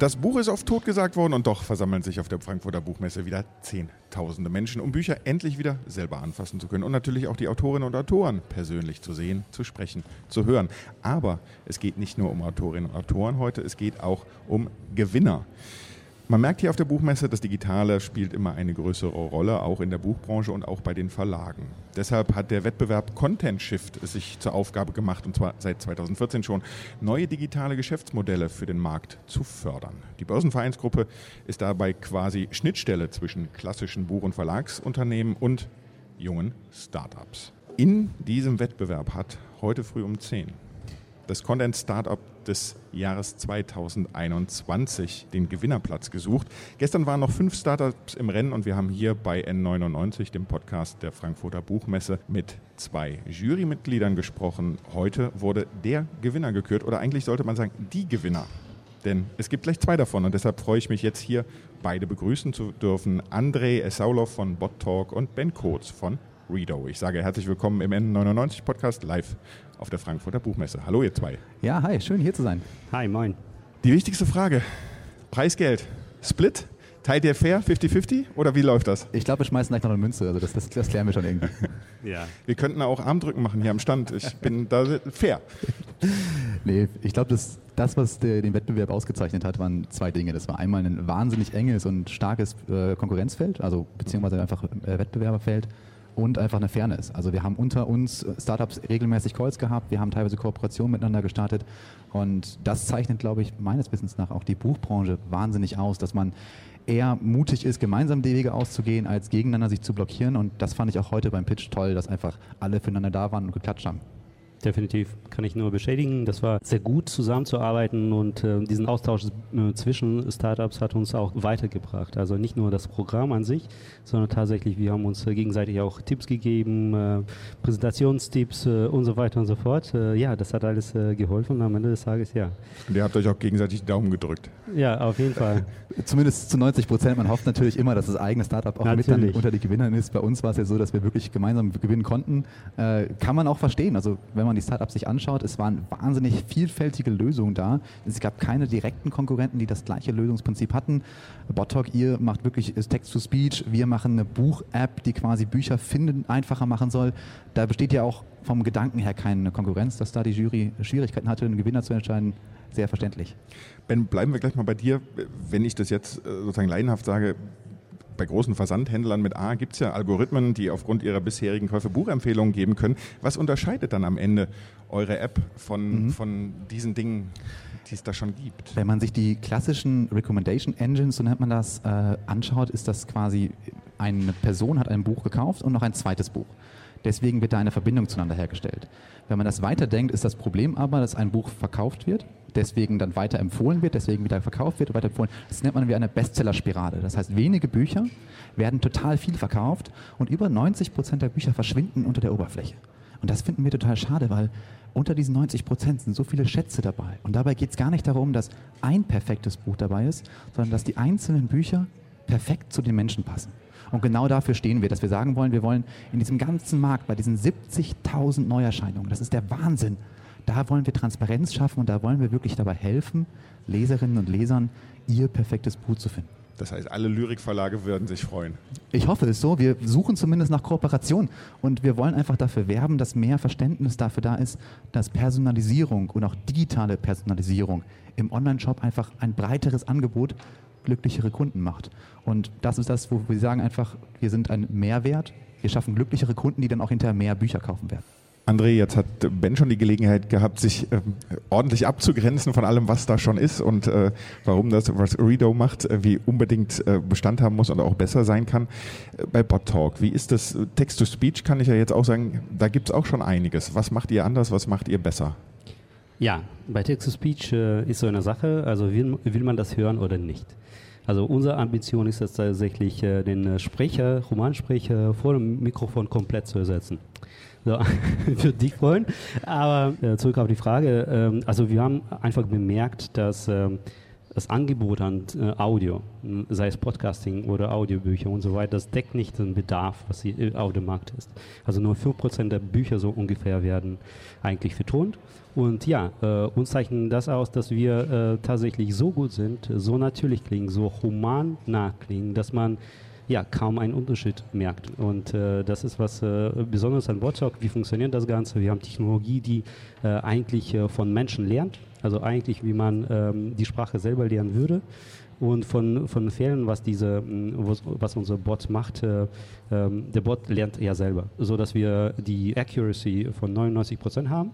Das Buch ist oft totgesagt worden und doch versammeln sich auf der Frankfurter Buchmesse wieder Zehntausende Menschen, um Bücher endlich wieder selber anfassen zu können und natürlich auch die Autorinnen und Autoren persönlich zu sehen, zu sprechen, zu hören. Aber es geht nicht nur um Autorinnen und Autoren heute, es geht auch um Gewinner. Man merkt hier auf der Buchmesse, das Digitale spielt immer eine größere Rolle, auch in der Buchbranche und auch bei den Verlagen. Deshalb hat der Wettbewerb Content Shift sich zur Aufgabe gemacht, und zwar seit 2014 schon, neue digitale Geschäftsmodelle für den Markt zu fördern. Die Börsenvereinsgruppe ist dabei quasi Schnittstelle zwischen klassischen Buch- und Verlagsunternehmen und jungen Startups. In diesem Wettbewerb hat heute früh um 10 das Content Startup des Jahres 2021 den Gewinnerplatz gesucht. Gestern waren noch fünf Startups im Rennen und wir haben hier bei N99, dem Podcast der Frankfurter Buchmesse, mit zwei Jurymitgliedern gesprochen. Heute wurde der Gewinner gekürt oder eigentlich sollte man sagen, die Gewinner. Denn es gibt gleich zwei davon und deshalb freue ich mich jetzt hier beide begrüßen zu dürfen. Andrei Esaulov von Bot Talk und Ben Kotz von Redo. Ich sage herzlich willkommen im N99 Podcast live auf der Frankfurter Buchmesse. Hallo ihr zwei. Ja, hi, schön hier zu sein. Hi, moin. Die wichtigste Frage, Preisgeld, Split? Teilt ihr fair, 50-50 oder wie läuft das? Ich glaube, wir schmeißen gleich noch eine Münze, also das, das, das klären wir schon irgendwie. ja. Wir könnten auch Armdrücken machen hier am Stand. Ich bin da fair. nee, ich glaube, das, das, was der, den Wettbewerb ausgezeichnet hat, waren zwei Dinge. Das war einmal ein wahnsinnig enges und starkes äh, Konkurrenzfeld, also beziehungsweise einfach äh, Wettbewerberfeld und einfach eine Fairness. Also wir haben unter uns äh, Startups regelmäßig Calls gehabt, wir haben teilweise Kooperationen miteinander gestartet und das zeichnet, glaube ich, meines Wissens nach auch die Buchbranche wahnsinnig aus, dass man eher mutig ist, gemeinsam die Wege auszugehen, als gegeneinander sich zu blockieren und das fand ich auch heute beim Pitch toll, dass einfach alle füreinander da waren und geklatscht haben. Definitiv, kann ich nur bestätigen. Das war sehr gut zusammenzuarbeiten und äh, diesen Austausch äh, zwischen Startups hat uns auch weitergebracht. Also nicht nur das Programm an sich, sondern tatsächlich, wir haben uns äh, gegenseitig auch Tipps gegeben, äh, Präsentationstipps äh, und so weiter und so fort. Äh, ja, das hat alles geholfen und am Ende des Tages ja. Und ihr habt euch auch gegenseitig Daumen gedrückt. Ja, auf jeden Fall. Zumindest zu 90 Prozent. Man hofft natürlich immer, dass das eigene Startup auch natürlich. mit dann unter die Gewinnern ist. Bei uns war es ja so, dass wir wirklich gemeinsam gewinnen konnten. kann man auch verstehen. Also wenn man man die Startups sich anschaut, es waren wahnsinnig vielfältige Lösungen da. Es gab keine direkten Konkurrenten, die das gleiche Lösungsprinzip hatten. Bottalk, ihr macht wirklich Text-to-Speech. Wir machen eine Buch-App, die quasi Bücher finden einfacher machen soll. Da besteht ja auch vom Gedanken her keine Konkurrenz, dass da die Jury Schwierigkeiten hatte, einen Gewinner zu entscheiden. Sehr verständlich. Ben, bleiben wir gleich mal bei dir. Wenn ich das jetzt äh, sozusagen laienhaft sage, bei großen Versandhändlern mit A gibt es ja Algorithmen, die aufgrund ihrer bisherigen Käufe Buchempfehlungen geben können. Was unterscheidet dann am Ende eure App von, mhm. von diesen Dingen, die es da schon gibt? Wenn man sich die klassischen Recommendation Engines, so nennt man das, äh, anschaut, ist das quasi, eine Person hat ein Buch gekauft und noch ein zweites Buch. Deswegen wird da eine Verbindung zueinander hergestellt. Wenn man das weiterdenkt, ist das Problem aber, dass ein Buch verkauft wird deswegen dann weiter empfohlen wird, deswegen wieder verkauft wird, weiter empfohlen. Das nennt man wie eine Bestseller-Spirale. Das heißt, wenige Bücher werden total viel verkauft und über 90 Prozent der Bücher verschwinden unter der Oberfläche. Und das finden wir total schade, weil unter diesen 90 Prozent sind so viele Schätze dabei. Und dabei geht es gar nicht darum, dass ein perfektes Buch dabei ist, sondern dass die einzelnen Bücher perfekt zu den Menschen passen. Und genau dafür stehen wir, dass wir sagen wollen, wir wollen in diesem ganzen Markt, bei diesen 70.000 Neuerscheinungen, das ist der Wahnsinn, da wollen wir Transparenz schaffen und da wollen wir wirklich dabei helfen, Leserinnen und Lesern ihr perfektes Buch zu finden. Das heißt, alle Lyrikverlage würden sich freuen. Ich hoffe es so. Wir suchen zumindest nach Kooperation und wir wollen einfach dafür werben, dass mehr Verständnis dafür da ist, dass Personalisierung und auch digitale Personalisierung im Online-Shop einfach ein breiteres Angebot glücklichere Kunden macht. Und das ist das, wo wir sagen einfach, wir sind ein Mehrwert. Wir schaffen glücklichere Kunden, die dann auch hinterher mehr Bücher kaufen werden. André, jetzt hat Ben schon die Gelegenheit gehabt, sich äh, ordentlich abzugrenzen von allem, was da schon ist und äh, warum das, was Redo macht, äh, wie unbedingt äh, Bestand haben muss und auch besser sein kann. Äh, bei Bot Talk, wie ist das? Text-to-Speech kann ich ja jetzt auch sagen, da gibt es auch schon einiges. Was macht ihr anders, was macht ihr besser? Ja, bei Text-to-Speech äh, ist so eine Sache, also will, will man das hören oder nicht. Also unsere Ambition ist es tatsächlich, den Sprecher, Romansprecher vor dem Mikrofon komplett zu ersetzen. So, würde dich freuen. Aber äh, zurück auf die Frage. Ähm, also wir haben einfach bemerkt, dass ähm, das Angebot an äh, Audio, sei es Podcasting oder Audiobücher und so weiter, das deckt nicht den Bedarf, was der Audiomarkt ist. Also nur 5% der Bücher so ungefähr werden eigentlich vertont. Und ja, äh, uns zeichnet das aus, dass wir äh, tatsächlich so gut sind, so natürlich klingen, so human nah klingen, dass man ja, kaum einen Unterschied merkt. Und äh, das ist was äh, Besonderes an WhatsApp. Wie funktioniert das Ganze? Wir haben Technologie, die äh, eigentlich äh, von Menschen lernt, also eigentlich wie man ähm, die Sprache selber lernen würde. Und von, von Fehlern, was diese, was, was unser Bot macht, äh, ähm, der Bot lernt ja selber, so dass wir die Accuracy von 99 Prozent haben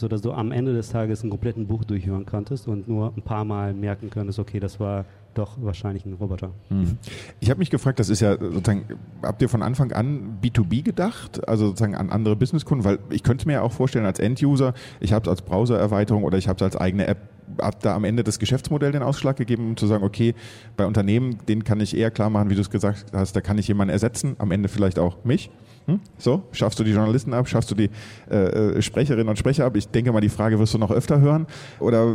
sodass du am Ende des Tages einen kompletten Buch durchhören konntest und nur ein paar Mal merken könntest, okay, das war doch wahrscheinlich ein Roboter. Mhm. Ich habe mich gefragt, das ist ja sozusagen, habt ihr von Anfang an B2B gedacht, also sozusagen an andere Businesskunden, weil ich könnte mir ja auch vorstellen als End-User, ich habe es als Browser-Erweiterung oder ich habe es als eigene App, hat da am Ende das Geschäftsmodell den Ausschlag gegeben, um zu sagen, okay, bei Unternehmen, den kann ich eher klar machen, wie du es gesagt hast, da kann ich jemanden ersetzen, am Ende vielleicht auch mich. Hm? So, schaffst du die Journalisten ab, schaffst du die äh, äh, Sprecherinnen und Sprecher ab? Ich denke mal, die Frage wirst du noch öfter hören. Oder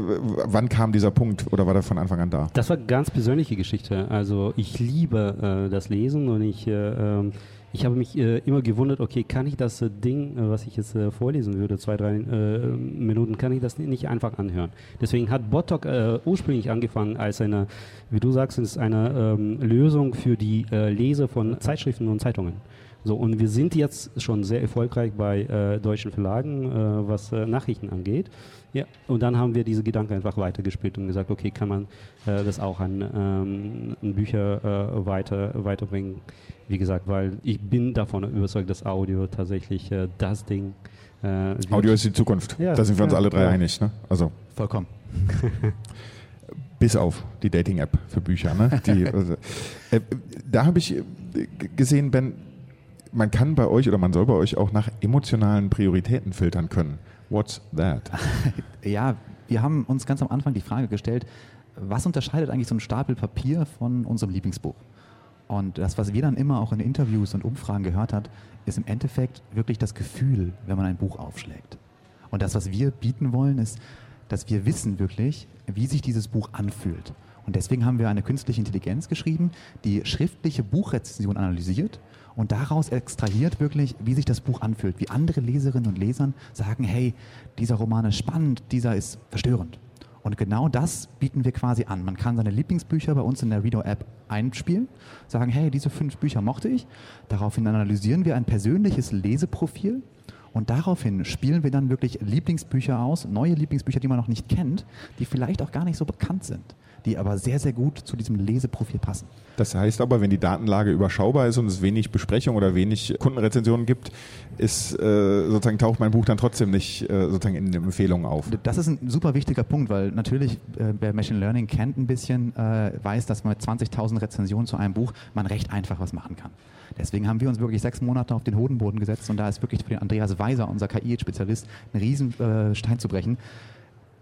wann kam dieser Punkt oder war der von Anfang an da? Das war ganz persönliche Geschichte. Also ich liebe äh, das Lesen und ich, äh, ähm, ich habe mich äh, immer gewundert, okay, kann ich das äh, Ding, was ich jetzt vorlesen würde, zwei, drei Minuten, kann ich das nicht einfach anhören? Deswegen hat Botok ursprünglich angefangen als eine, wie du sagst, ist eine ähm, Lösung für die Leser von Zeitschriften und Zeitungen. So, und wir sind jetzt schon sehr erfolgreich bei äh, deutschen Verlagen, äh, was äh, Nachrichten angeht. Ja, und dann haben wir diese Gedanken einfach weitergespielt und gesagt, okay, kann man äh, das auch an, ähm, an Bücher äh, weiter, weiterbringen? Wie gesagt, weil ich bin davon überzeugt, dass Audio tatsächlich äh, das Ding Audio ist die Zukunft. Ja, da sind wir uns alle drei ja. einig. Ne? Also vollkommen. Bis auf die Dating-App für Bücher. Ne? Die, also, da habe ich gesehen, Ben, man kann bei euch oder man soll bei euch auch nach emotionalen Prioritäten filtern können. What's that? ja, wir haben uns ganz am Anfang die Frage gestellt, was unterscheidet eigentlich so ein Stapel Papier von unserem Lieblingsbuch? Und das, was wir dann immer auch in Interviews und Umfragen gehört hat, ist im Endeffekt wirklich das Gefühl, wenn man ein Buch aufschlägt. Und das, was wir bieten wollen, ist, dass wir wissen wirklich, wie sich dieses Buch anfühlt. Und deswegen haben wir eine künstliche Intelligenz geschrieben, die schriftliche Buchrezension analysiert und daraus extrahiert wirklich, wie sich das Buch anfühlt, wie andere Leserinnen und Lesern sagen, hey, dieser Roman ist spannend, dieser ist verstörend. Und genau das bieten wir quasi an. Man kann seine Lieblingsbücher bei uns in der Reader-App einspielen, sagen, hey, diese fünf Bücher mochte ich. Daraufhin analysieren wir ein persönliches Leseprofil und daraufhin spielen wir dann wirklich Lieblingsbücher aus, neue Lieblingsbücher, die man noch nicht kennt, die vielleicht auch gar nicht so bekannt sind die aber sehr, sehr gut zu diesem Leseprofil passen. Das heißt aber, wenn die Datenlage überschaubar ist und es wenig Besprechung oder wenig Kundenrezensionen gibt, ist äh, sozusagen taucht mein Buch dann trotzdem nicht äh, sozusagen in den Empfehlungen auf. Das ist ein super wichtiger Punkt, weil natürlich äh, wer Machine Learning kennt ein bisschen, äh, weiß, dass man mit 20.000 Rezensionen zu einem Buch man recht einfach was machen kann. Deswegen haben wir uns wirklich sechs Monate auf den Hodenboden gesetzt und da ist wirklich für den Andreas Weiser, unser KI-Spezialist, ein Riesenstein äh, zu brechen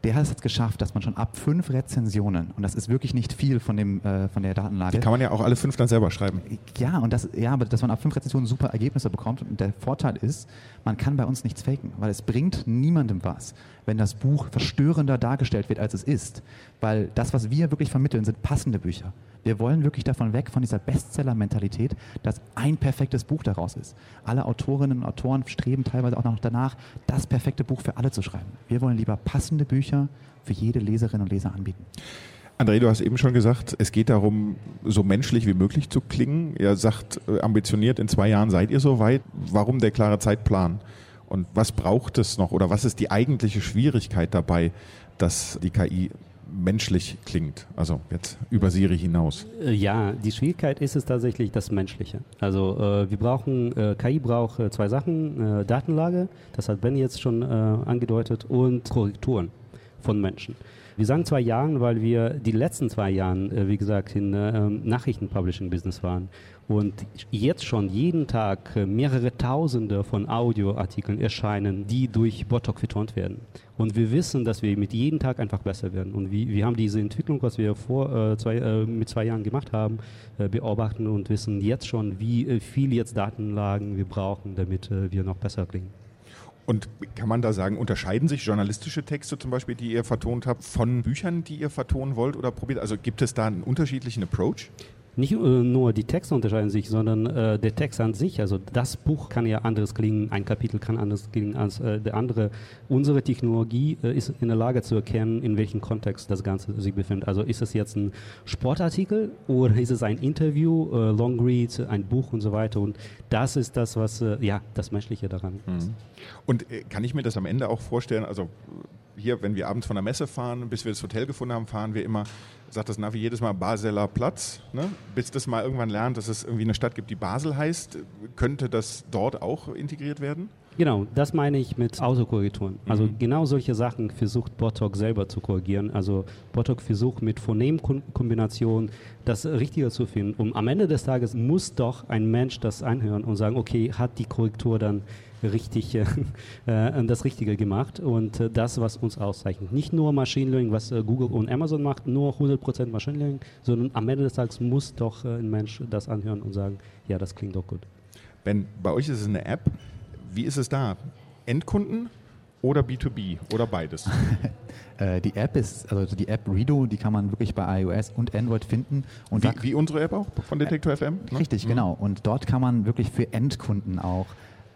der hat es geschafft, dass man schon ab fünf Rezensionen, und das ist wirklich nicht viel von, dem, äh, von der Datenlage. Die kann man ja auch alle fünf dann selber schreiben. Ja, und das, ja, aber dass man ab fünf Rezensionen super Ergebnisse bekommt. Und der Vorteil ist, man kann bei uns nichts faken, weil es bringt niemandem was, wenn das Buch verstörender dargestellt wird, als es ist. Weil das, was wir wirklich vermitteln, sind passende Bücher. Wir wollen wirklich davon weg, von dieser Bestseller-Mentalität, dass ein perfektes Buch daraus ist. Alle Autorinnen und Autoren streben teilweise auch noch danach, das perfekte Buch für alle zu schreiben. Wir wollen lieber passende Bücher für jede Leserin und Leser anbieten. André, du hast eben schon gesagt, es geht darum, so menschlich wie möglich zu klingen. Ihr sagt äh, ambitioniert, in zwei Jahren seid ihr so weit. Warum der klare Zeitplan? Und was braucht es noch oder was ist die eigentliche Schwierigkeit dabei, dass die KI menschlich klingt, also jetzt über Siri hinaus? Äh, ja, die Schwierigkeit ist es tatsächlich das Menschliche. Also äh, wir brauchen, äh, KI braucht äh, zwei Sachen, äh, Datenlage, das hat Ben jetzt schon äh, angedeutet, und Korrekturen von Menschen. Wir sagen zwei Jahren, weil wir die letzten zwei Jahren, wie gesagt, in Nachrichten-Publishing-Business waren und jetzt schon jeden Tag äh, mehrere Tausende von Audioartikeln erscheinen, die durch Botok vertont werden. Und wir wissen, dass wir mit jedem Tag einfach besser werden. Und wir, wir haben diese Entwicklung, was wir vor äh, zwei, äh, mit zwei Jahren gemacht haben, äh, beobachten und wissen jetzt schon, wie äh, viel jetzt Datenlagen wir brauchen, damit äh, wir noch besser klingen. Und kann man da sagen, unterscheiden sich journalistische Texte zum Beispiel, die ihr vertont habt, von Büchern, die ihr vertonen wollt oder probiert? Also gibt es da einen unterschiedlichen Approach? Nicht äh, nur die Texte unterscheiden sich, sondern äh, der Text an sich. Also das Buch kann ja anders klingen, ein Kapitel kann anders klingen als äh, der andere. Unsere Technologie äh, ist in der Lage zu erkennen, in welchem Kontext das Ganze sich befindet. Also ist es jetzt ein Sportartikel oder ist es ein Interview, äh, Long Read, ein Buch und so weiter. Und das ist das, was äh, ja das Menschliche daran ist. Mhm. Und kann ich mir das am Ende auch vorstellen? Also hier, wenn wir abends von der Messe fahren, bis wir das Hotel gefunden haben, fahren wir immer, sagt das Navi jedes Mal Baseler Platz. Ne? Bis das mal irgendwann lernt, dass es irgendwie eine Stadt gibt, die Basel heißt, könnte das dort auch integriert werden? Genau, das meine ich mit Autokorrekturen. Also mhm. genau solche Sachen versucht Botok selber zu korrigieren. Also Botok versucht mit Phonемkombinationen das Richtige zu finden. Und am Ende des Tages muss doch ein Mensch das anhören und sagen, okay, hat die Korrektur dann richtig äh, äh, das Richtige gemacht und äh, das, was uns auszeichnet. Nicht nur Machine Learning, was äh, Google und Amazon macht, nur 100% Machine Learning, sondern am Ende des Tages muss doch äh, ein Mensch das anhören und sagen, ja, das klingt doch gut. Ben, bei euch ist es eine App. Wie ist es da? Endkunden oder B2B oder beides? Äh, die App ist, also die App Redo, die kann man wirklich bei iOS und Android finden. Und wie, wie unsere App auch von Detektor FM? Ne? Richtig, mhm. genau. Und dort kann man wirklich für Endkunden auch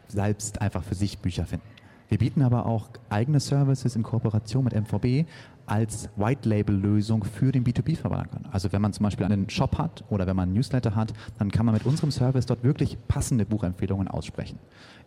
selbst einfach für sich Bücher finden. Wir bieten aber auch eigene Services in Kooperation mit MVB als White-Label-Lösung für den B2B-Verlag an. Also wenn man zum Beispiel einen Shop hat oder wenn man einen Newsletter hat, dann kann man mit unserem Service dort wirklich passende Buchempfehlungen aussprechen.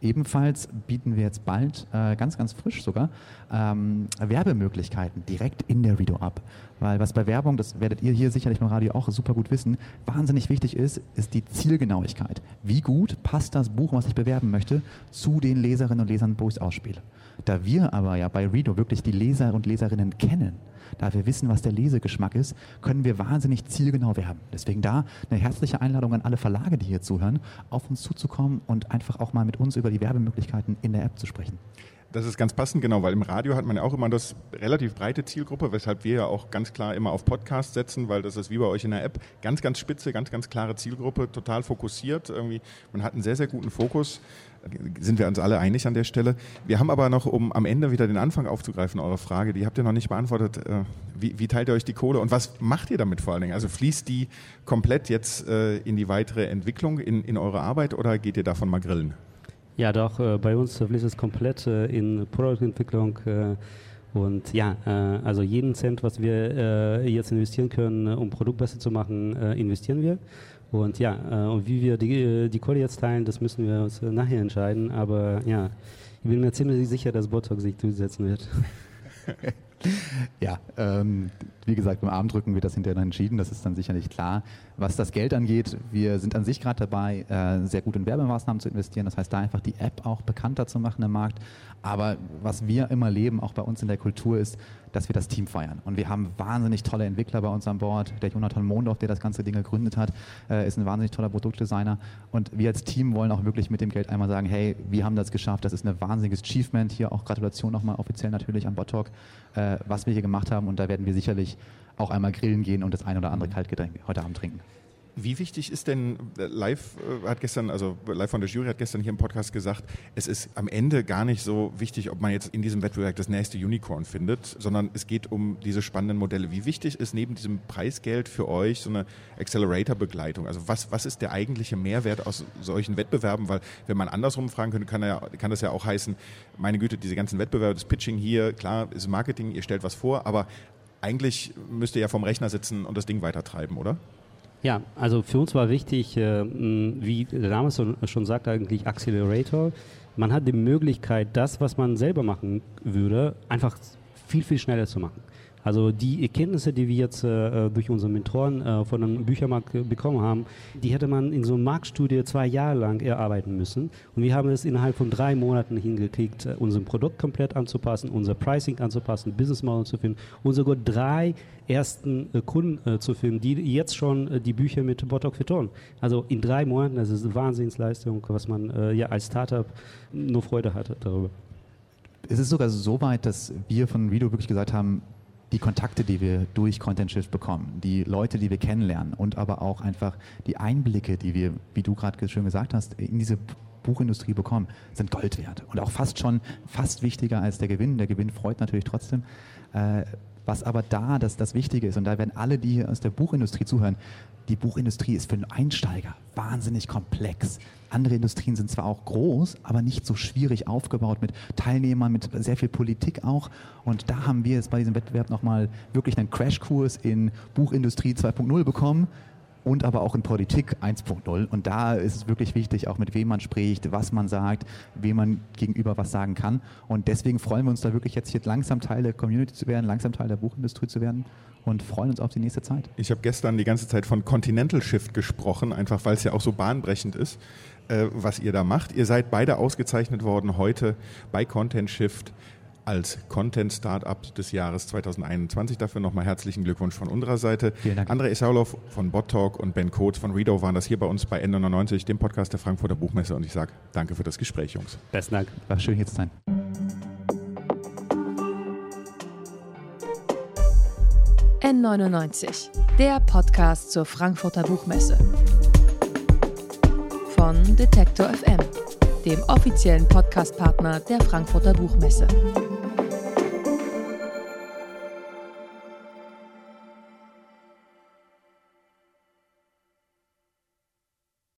Ebenfalls bieten wir jetzt bald, äh, ganz, ganz frisch sogar, ähm, Werbemöglichkeiten direkt in der Redo ab. Weil was bei Werbung, das werdet ihr hier sicherlich beim Radio auch super gut wissen, wahnsinnig wichtig ist, ist die Zielgenauigkeit. Wie gut passt das Buch, was ich bewerben möchte, zu den Leserinnen und Lesern, wo ich es ausspiele. Da wir aber ja bei Redo wirklich die Leser und Leserinnen kennen, da wir wissen, was der Lesegeschmack ist, können wir wahnsinnig zielgenau werben. Deswegen da eine herzliche Einladung an alle Verlage, die hier zuhören, auf uns zuzukommen und einfach auch mal mit uns über die Werbemöglichkeiten in der App zu sprechen. Das ist ganz passend, genau, weil im Radio hat man ja auch immer das relativ breite Zielgruppe, weshalb wir ja auch ganz klar immer auf Podcast setzen, weil das ist wie bei euch in der App ganz, ganz spitze, ganz, ganz klare Zielgruppe, total fokussiert. Irgendwie, man hat einen sehr, sehr guten Fokus sind wir uns alle einig an der Stelle. Wir haben aber noch, um am Ende wieder den Anfang aufzugreifen, eure Frage, die habt ihr noch nicht beantwortet. Äh, wie, wie teilt ihr euch die Kohle und was macht ihr damit vor allen Dingen? Also fließt die komplett jetzt äh, in die weitere Entwicklung, in, in eure Arbeit oder geht ihr davon mal grillen? Ja, doch, äh, bei uns fließt es komplett in Produktentwicklung. Und ja, also jeden Cent, was wir jetzt investieren können, um Produkt besser zu machen, investieren wir. Und ja, äh, und wie wir die, äh, die Kohle jetzt teilen, das müssen wir uns äh, nachher entscheiden. Aber ja, ich bin mir ziemlich sicher, dass Botox sich durchsetzen wird. ja, ähm, wie gesagt, beim Armdrücken wird das hinterher entschieden, das ist dann sicherlich klar. Was das Geld angeht, wir sind an sich gerade dabei, äh, sehr gut in Werbemaßnahmen zu investieren, das heißt, da einfach die App auch bekannter zu machen im Markt. Aber was wir immer leben, auch bei uns in der Kultur, ist, dass wir das Team feiern. Und wir haben wahnsinnig tolle Entwickler bei uns an Bord. Der Jonathan Mondorf, der das ganze Ding gegründet hat, äh, ist ein wahnsinnig toller Produktdesigner. Und wir als Team wollen auch wirklich mit dem Geld einmal sagen, hey, wir haben das geschafft, das ist ein wahnsinniges Achievement. Hier auch Gratulation nochmal offiziell natürlich an Bottalk, äh, was wir hier gemacht haben. Und da werden wir sicherlich auch einmal grillen gehen und das ein oder andere Kaltgetränk heute Abend trinken. Wie wichtig ist denn, äh, live äh, hat gestern, also live von der Jury hat gestern hier im Podcast gesagt, es ist am Ende gar nicht so wichtig, ob man jetzt in diesem Wettbewerb das nächste Unicorn findet, sondern es geht um diese spannenden Modelle. Wie wichtig ist neben diesem Preisgeld für euch so eine Accelerator-Begleitung? Also was, was ist der eigentliche Mehrwert aus solchen Wettbewerben? Weil wenn man andersrum fragen könnte, kann, ja, kann das ja auch heißen, meine Güte, diese ganzen Wettbewerbe, das Pitching hier, klar, ist Marketing, ihr stellt was vor, aber eigentlich müsst ihr ja vom Rechner sitzen und das Ding weitertreiben, oder? Ja, also für uns war wichtig, äh, wie der Name schon sagt, eigentlich Accelerator. Man hat die Möglichkeit, das, was man selber machen würde, einfach viel, viel schneller zu machen. Also die Erkenntnisse, die wir jetzt äh, durch unsere Mentoren äh, von einem Büchermarkt bekommen haben, die hätte man in so einer Marktstudie zwei Jahre lang erarbeiten müssen. Und wir haben es innerhalb von drei Monaten hingekriegt, äh, unser Produkt komplett anzupassen, unser Pricing anzupassen, Business Model zu finden und sogar drei ersten äh, Kunden äh, zu finden, die jetzt schon äh, die Bücher mit Botok vertonen. Also in drei Monaten, das ist eine Wahnsinnsleistung, was man ja als Startup nur Freude hatte darüber. Es ist sogar so weit, dass wir von Rido wirklich gesagt haben, die Kontakte, die wir durch Content Shift bekommen, die Leute, die wir kennenlernen und aber auch einfach die Einblicke, die wir, wie du gerade schön gesagt hast, in diese Buchindustrie bekommen, sind Gold wert und auch fast schon fast wichtiger als der Gewinn. Der Gewinn freut natürlich trotzdem. Äh, was aber da das, das Wichtige ist, und da werden alle, die aus der Buchindustrie zuhören, die Buchindustrie ist für einen Einsteiger wahnsinnig komplex. Andere Industrien sind zwar auch groß, aber nicht so schwierig aufgebaut mit Teilnehmern, mit sehr viel Politik auch. Und da haben wir jetzt bei diesem Wettbewerb nochmal wirklich einen Crashkurs in Buchindustrie 2.0 bekommen und aber auch in Politik 1.0. Und da ist es wirklich wichtig, auch mit wem man spricht, was man sagt, wem man gegenüber was sagen kann. Und deswegen freuen wir uns da wirklich jetzt hier langsam Teil der Community zu werden, langsam Teil der Buchindustrie zu werden und freuen uns auf die nächste Zeit. Ich habe gestern die ganze Zeit von Continental Shift gesprochen, einfach weil es ja auch so bahnbrechend ist, äh, was ihr da macht. Ihr seid beide ausgezeichnet worden heute bei Content Shift als Content Startup des Jahres 2021. Dafür nochmal herzlichen Glückwunsch von unserer Seite. Vielen Dank. André Isaulov von BotTalk und Ben Coates von Redo waren das hier bei uns bei N99, dem Podcast der Frankfurter Buchmesse. Und ich sage danke für das Gespräch, Jungs. Besten Dank. War schön hier zu sein. N99, der Podcast zur Frankfurter Buchmesse. Von Detektor FM, dem offiziellen Podcastpartner der Frankfurter Buchmesse.